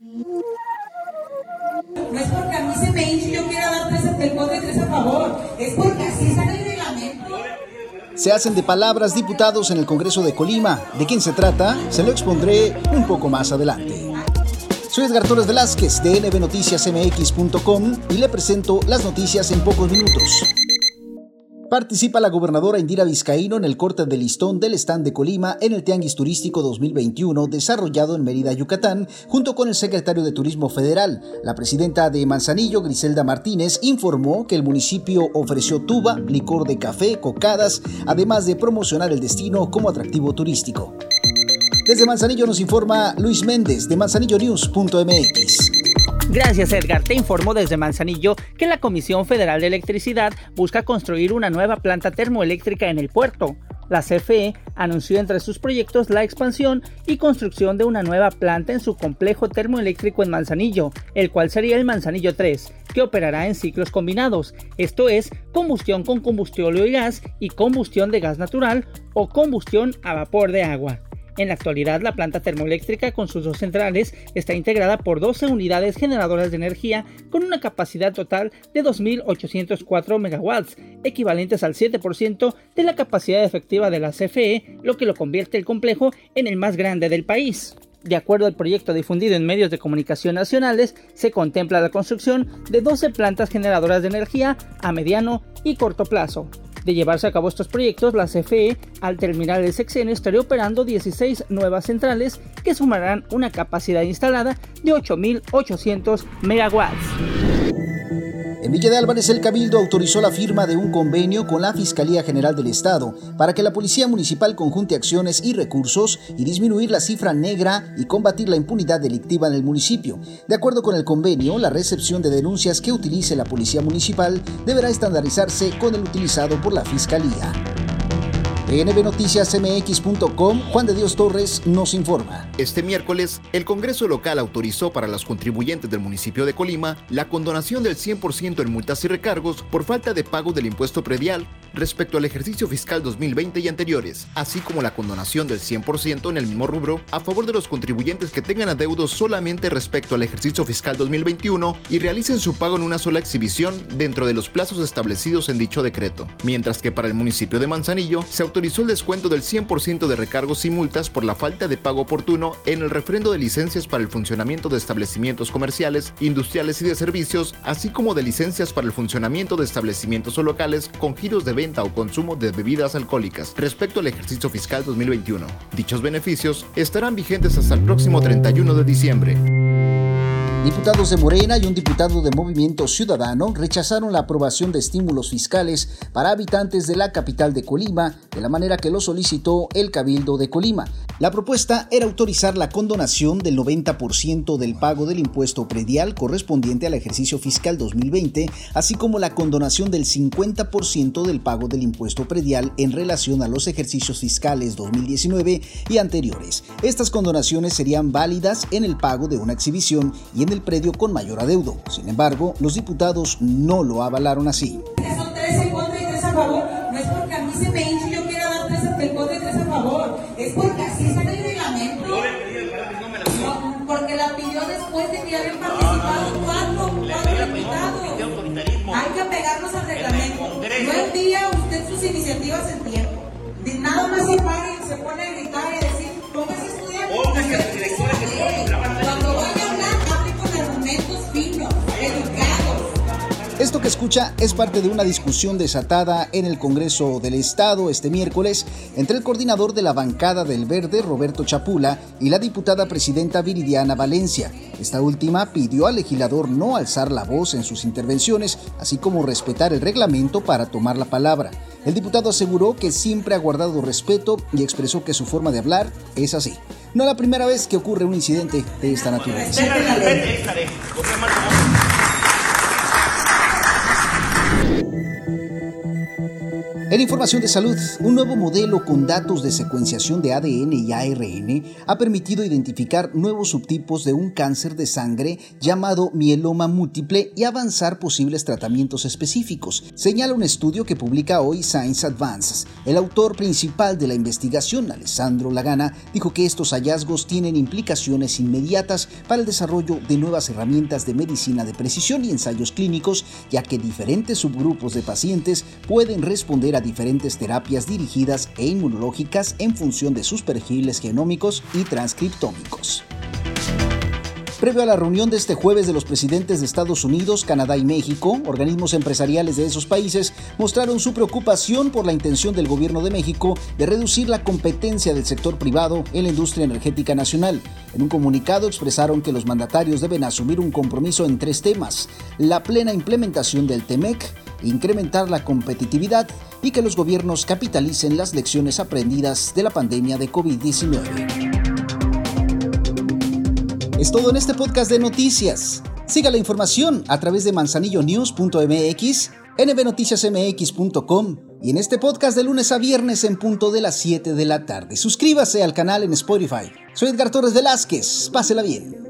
No es porque a mí se me hinche y yo quiera dar tres en contra y tres a favor. Es porque así está el reglamento. Se hacen de palabras diputados en el Congreso de Colima. ¿De quién se trata? Se lo expondré un poco más adelante. Soy Edgar Torres Velázquez de nbnoticiasmx.com y le presento las noticias en pocos minutos. Participa la gobernadora Indira Vizcaíno en el corte de listón del stand de Colima en el Tianguis Turístico 2021 desarrollado en Mérida, Yucatán, junto con el secretario de Turismo Federal. La presidenta de Manzanillo, Griselda Martínez, informó que el municipio ofreció tuba, licor de café, cocadas, además de promocionar el destino como atractivo turístico. Desde Manzanillo nos informa Luis Méndez de manzanillonews.mx. Gracias Edgar, te informo desde Manzanillo que la Comisión Federal de Electricidad busca construir una nueva planta termoeléctrica en el puerto. La CFE anunció entre sus proyectos la expansión y construcción de una nueva planta en su complejo termoeléctrico en Manzanillo, el cual sería el Manzanillo 3, que operará en ciclos combinados, esto es, combustión con combustible y gas y combustión de gas natural o combustión a vapor de agua. En la actualidad, la planta termoeléctrica con sus dos centrales está integrada por 12 unidades generadoras de energía con una capacidad total de 2.804 megawatts, equivalentes al 7% de la capacidad efectiva de la CFE, lo que lo convierte el complejo en el más grande del país. De acuerdo al proyecto difundido en medios de comunicación nacionales, se contempla la construcción de 12 plantas generadoras de energía a mediano y corto plazo. De llevarse a cabo estos proyectos, la CFE, al terminar el sexenio, estaría operando 16 nuevas centrales que sumarán una capacidad instalada de 8.800 megawatts. En de Álvarez, el Cabildo autorizó la firma de un convenio con la Fiscalía General del Estado para que la Policía Municipal conjunte acciones y recursos y disminuir la cifra negra y combatir la impunidad delictiva en el municipio. De acuerdo con el convenio, la recepción de denuncias que utilice la Policía Municipal deberá estandarizarse con el utilizado por la Fiscalía. NBNoticiasMX.com, Juan de Dios Torres nos informa. Este miércoles, el Congreso local autorizó para los contribuyentes del municipio de Colima la condonación del 100% en multas y recargos por falta de pago del impuesto predial respecto al ejercicio fiscal 2020 y anteriores, así como la condonación del 100% en el mismo rubro a favor de los contribuyentes que tengan adeudos solamente respecto al ejercicio fiscal 2021 y realicen su pago en una sola exhibición dentro de los plazos establecidos en dicho decreto, mientras que para el municipio de Manzanillo se autorizó el descuento del 100% de recargos y multas por la falta de pago oportuno en el refrendo de licencias para el funcionamiento de establecimientos comerciales, industriales y de servicios, así como de licencias para el funcionamiento de establecimientos o locales con giros de venta o consumo de bebidas alcohólicas respecto al ejercicio fiscal 2021. Dichos beneficios estarán vigentes hasta el próximo 31 de diciembre. Diputados de Morena y un diputado de Movimiento Ciudadano rechazaron la aprobación de estímulos fiscales para habitantes de la capital de Colima, de la manera que lo solicitó el Cabildo de Colima. La propuesta era autorizar la condonación del 90% del pago del impuesto predial correspondiente al ejercicio fiscal 2020, así como la condonación del 50% del pago del impuesto predial en relación a los ejercicios fiscales 2019 y anteriores. Estas condonaciones serían válidas en el pago de una exhibición y en el predio con mayor adeudo. Sin embargo, los diputados no lo avalaron así. Son tres en contra y tres a favor. No es porque a mí se me hinche y yo quiera dar tres en contra y tres a favor. Es porque así está en el reglamento. No, porque la pidió después de que habían participado cuatro, cuatro diputados. Hay que apegarnos al reglamento. No envía usted sus iniciativas en tiempo. Nada más se para y se pone a gritar y es parte de una discusión desatada en el Congreso del Estado este miércoles entre el coordinador de la bancada del Verde, Roberto Chapula, y la diputada presidenta Viridiana Valencia. Esta última pidió al legislador no alzar la voz en sus intervenciones, así como respetar el reglamento para tomar la palabra. El diputado aseguró que siempre ha guardado respeto y expresó que su forma de hablar es así. No es la primera vez que ocurre un incidente de esta naturaleza. En información de salud, un nuevo modelo con datos de secuenciación de ADN y ARN ha permitido identificar nuevos subtipos de un cáncer de sangre llamado mieloma múltiple y avanzar posibles tratamientos específicos, señala un estudio que publica hoy Science Advances. El autor principal de la investigación, Alessandro Lagana, dijo que estos hallazgos tienen implicaciones inmediatas para el desarrollo de nuevas herramientas de medicina de precisión y ensayos clínicos, ya que diferentes subgrupos de pacientes pueden responder a diferentes terapias dirigidas e inmunológicas en función de sus perfiles genómicos y transcriptómicos. Previo a la reunión de este jueves de los presidentes de Estados Unidos, Canadá y México, organismos empresariales de esos países mostraron su preocupación por la intención del gobierno de México de reducir la competencia del sector privado en la industria energética nacional. En un comunicado expresaron que los mandatarios deben asumir un compromiso en tres temas, la plena implementación del TEMEC, incrementar la competitividad y que los gobiernos capitalicen las lecciones aprendidas de la pandemia de COVID-19. Es todo en este podcast de noticias. Siga la información a través de manzanillonews.mx, nbnoticiasmx.com y en este podcast de lunes a viernes en punto de las 7 de la tarde. Suscríbase al canal en Spotify. Soy Edgar Torres Velázquez. Pásela bien.